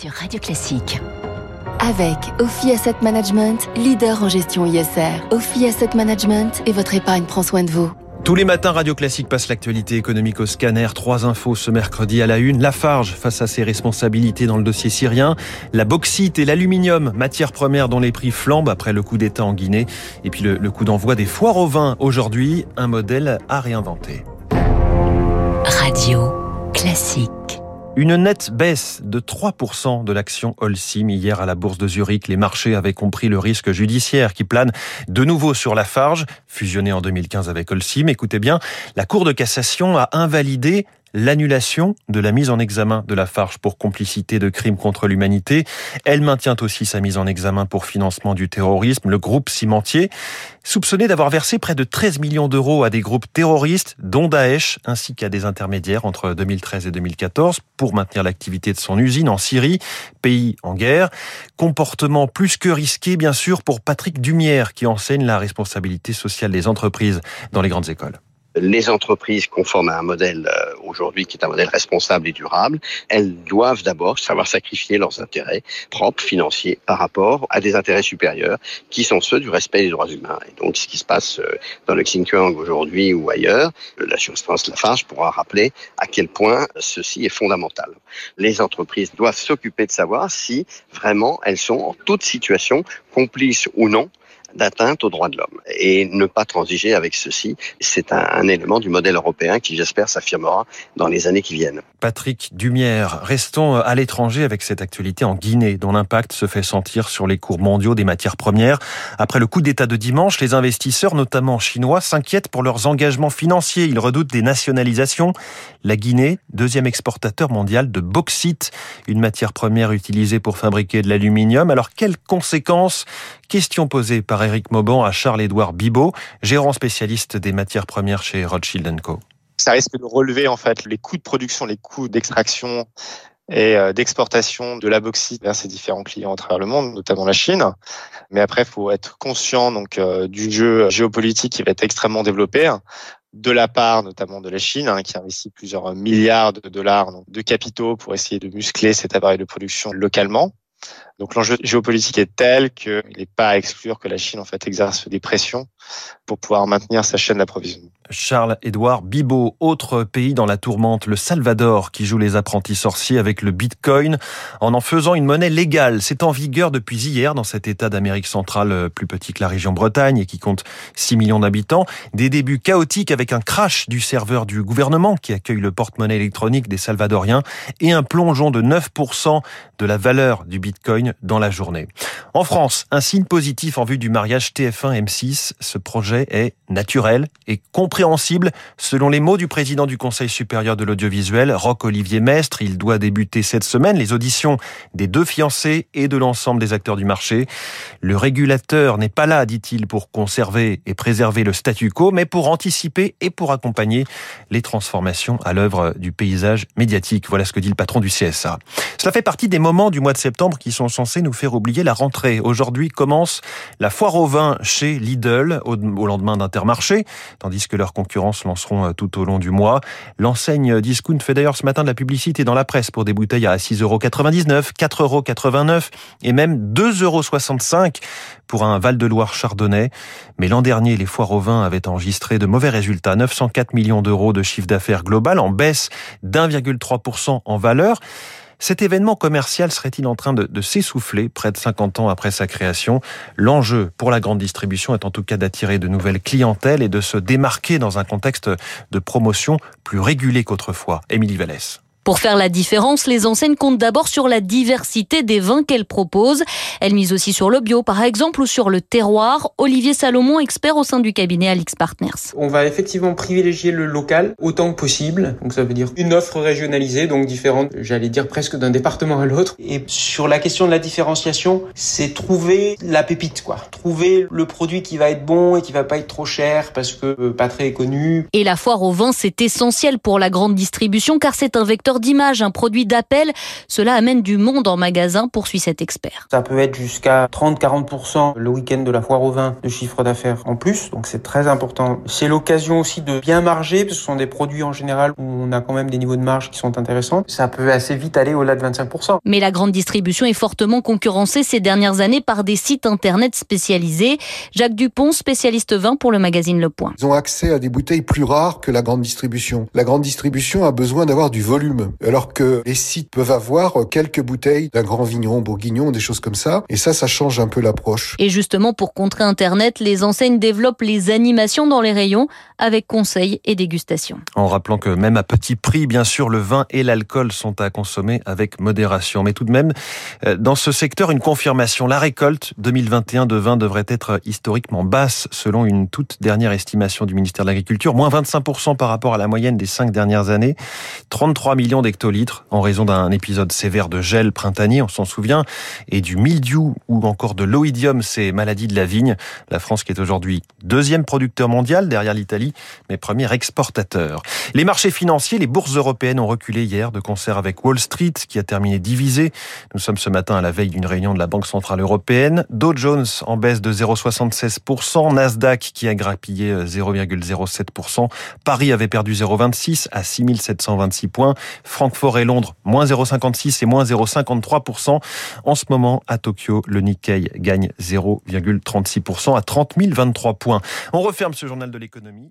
sur Radio Classique. Avec Ophi Asset Management, leader en gestion ISR. Ophi Asset Management et votre épargne prend soin de vous. Tous les matins, Radio Classique passe l'actualité économique au scanner. Trois infos ce mercredi à la une. Lafarge face à ses responsabilités dans le dossier syrien. La bauxite et l'aluminium, matières premières dont les prix flambent après le coup d'État en Guinée. Et puis le, le coup d'envoi des foires au vin aujourd'hui. Un modèle à réinventer. Radio Classique. Une nette baisse de 3% de l'action Holcim hier à la bourse de Zurich. Les marchés avaient compris le risque judiciaire qui plane de nouveau sur la Farge, fusionnée en 2015 avec Holcim. Écoutez bien, la Cour de cassation a invalidé l'annulation de la mise en examen de la Farge pour complicité de crimes contre l'humanité. Elle maintient aussi sa mise en examen pour financement du terrorisme. Le groupe cimentier, soupçonné d'avoir versé près de 13 millions d'euros à des groupes terroristes, dont Daesh, ainsi qu'à des intermédiaires entre 2013 et 2014 pour maintenir l'activité de son usine en Syrie, pays en guerre. Comportement plus que risqué, bien sûr, pour Patrick Dumière, qui enseigne la responsabilité sociale des entreprises dans les grandes écoles les entreprises conformes à un modèle euh, aujourd'hui qui est un modèle responsable et durable, elles doivent d'abord savoir sacrifier leurs intérêts propres, financiers, par rapport à des intérêts supérieurs qui sont ceux du respect des droits humains. Et donc, ce qui se passe euh, dans le Xinjiang aujourd'hui ou ailleurs, la jurisprudence Lafarge pourra rappeler à quel point ceci est fondamental. Les entreprises doivent s'occuper de savoir si vraiment elles sont en toute situation complices ou non d'atteinte aux droits de l'homme et ne pas transiger avec ceci. C'est un, un, élément du modèle européen qui, j'espère, s'affirmera dans les années qui viennent. Patrick Dumière, restons à l'étranger avec cette actualité en Guinée, dont l'impact se fait sentir sur les cours mondiaux des matières premières. Après le coup d'État de dimanche, les investisseurs, notamment chinois, s'inquiètent pour leurs engagements financiers. Ils redoutent des nationalisations. La Guinée, deuxième exportateur mondial de bauxite, une matière première utilisée pour fabriquer de l'aluminium. Alors, quelles conséquences? Question posée par Eric Mauban à Charles-Édouard Bibot, gérant spécialiste des matières premières chez Rothschild Co. Ça risque de relever en fait les coûts de production, les coûts d'extraction et d'exportation de la bauxite vers ses différents clients à travers le monde, notamment la Chine. Mais après, il faut être conscient donc du jeu géopolitique qui va être extrêmement développé de la part notamment de la Chine, hein, qui investit plusieurs milliards de dollars de capitaux pour essayer de muscler cet appareil de production localement. Donc l'enjeu géopolitique est tel qu'il n'est pas à exclure que la Chine en fait exerce des pressions pour pouvoir maintenir sa chaîne d'approvisionnement. Charles-Édouard Bibot, autre pays dans la tourmente, le Salvador, qui joue les apprentis sorciers avec le Bitcoin en en faisant une monnaie légale. C'est en vigueur depuis hier dans cet État d'Amérique centrale euh, plus petit que la région Bretagne et qui compte 6 millions d'habitants. Des débuts chaotiques avec un crash du serveur du gouvernement qui accueille le porte-monnaie électronique des Salvadoriens et un plongeon de 9% de la valeur du Bitcoin dans la journée. En France, un signe positif en vue du mariage TF1-M6. Ce projet est naturel et compréhensible selon les mots du président du Conseil supérieur de l'audiovisuel, Roch-Olivier Mestre. Il doit débuter cette semaine les auditions des deux fiancés et de l'ensemble des acteurs du marché. Le régulateur n'est pas là, dit-il, pour conserver et préserver le statu quo, mais pour anticiper et pour accompagner les transformations à l'œuvre du paysage médiatique. Voilà ce que dit le patron du CSA. Cela fait partie des moments du mois de septembre qui sont censés nous faire oublier la rentrée. Aujourd'hui commence la foire au vin chez Lidl au, lendemain d'Intermarché, tandis que leurs concurrents se lanceront euh, tout au long du mois. L'enseigne Discount fait d'ailleurs ce matin de la publicité dans la presse pour des bouteilles à 6,99€, 4,89€ et même 2,65€ pour un Val-de-Loire chardonnay. Mais l'an dernier, les foires au vin avaient enregistré de mauvais résultats, 904 millions d'euros de chiffre d'affaires global en baisse d'1,3% en valeur. Cet événement commercial serait-il en train de, s'essouffler près de 50 ans après sa création? L'enjeu pour la grande distribution est en tout cas d'attirer de nouvelles clientèles et de se démarquer dans un contexte de promotion plus régulé qu'autrefois. Émilie Vallès. Pour faire la différence, les enseignes comptent d'abord sur la diversité des vins qu'elles proposent. Elles misent aussi sur le bio, par exemple, ou sur le terroir. Olivier Salomon, expert au sein du cabinet Alix Partners. On va effectivement privilégier le local autant que possible. Donc ça veut dire une offre régionalisée, donc différente, j'allais dire presque d'un département à l'autre. Et sur la question de la différenciation, c'est trouver la pépite, quoi. Trouver le produit qui va être bon et qui va pas être trop cher parce que euh, pas très connu. Et la foire au vin, c'est essentiel pour la grande distribution car c'est un vecteur d'image, un produit d'appel. Cela amène du monde en magasin, poursuit cet expert. Ça peut être jusqu'à 30-40% le week-end de la foire au vin de chiffre d'affaires en plus, donc c'est très important. C'est l'occasion aussi de bien marger, parce que ce sont des produits en général où on a quand même des niveaux de marge qui sont intéressants. Ça peut assez vite aller au-delà de 25%. Mais la grande distribution est fortement concurrencée ces dernières années par des sites internet spécialisés. Jacques Dupont, spécialiste vin pour le magazine Le Point. Ils ont accès à des bouteilles plus rares que la grande distribution. La grande distribution a besoin d'avoir du volume, alors que les sites peuvent avoir quelques bouteilles d'un grand vigneron bourguignon, des choses comme ça. Et ça, ça change un peu l'approche. Et justement, pour contrer Internet, les enseignes développent les animations dans les rayons avec conseils et dégustations. En rappelant que même à petit prix, bien sûr, le vin et l'alcool sont à consommer avec modération. Mais tout de même, euh, dans ce secteur, une confirmation. La récolte 2021 de vin devrait être historiquement basse selon une toute dernière estimation du ministère de l'Agriculture, moins 25% par rapport à la moyenne des cinq dernières années, 33 millions d'hectolitres en raison d'un épisode sévère de gel printanier, on s'en souvient, et du mildiou ou encore de l'oïdium, ces maladies de la vigne. La France qui est aujourd'hui deuxième producteur mondial derrière l'Italie, mais premier exportateur. Les marchés financiers, les bourses européennes ont reculé hier de concert avec Wall Street qui a terminé divisé. Nous sommes ce matin à la veille d'une réunion de la Banque Centrale Européenne. Dow Jones en baisse de 0,76%, Nasdaq qui a grappillé 0,07%, Paris avait perdu 0,26 à 6726 points, Francfort et Londres moins 0,56 et moins 0,53%. En ce moment, à Tokyo, le Nikkei gagne 0,36% à 30 023 points. On referme ce journal de l'économie.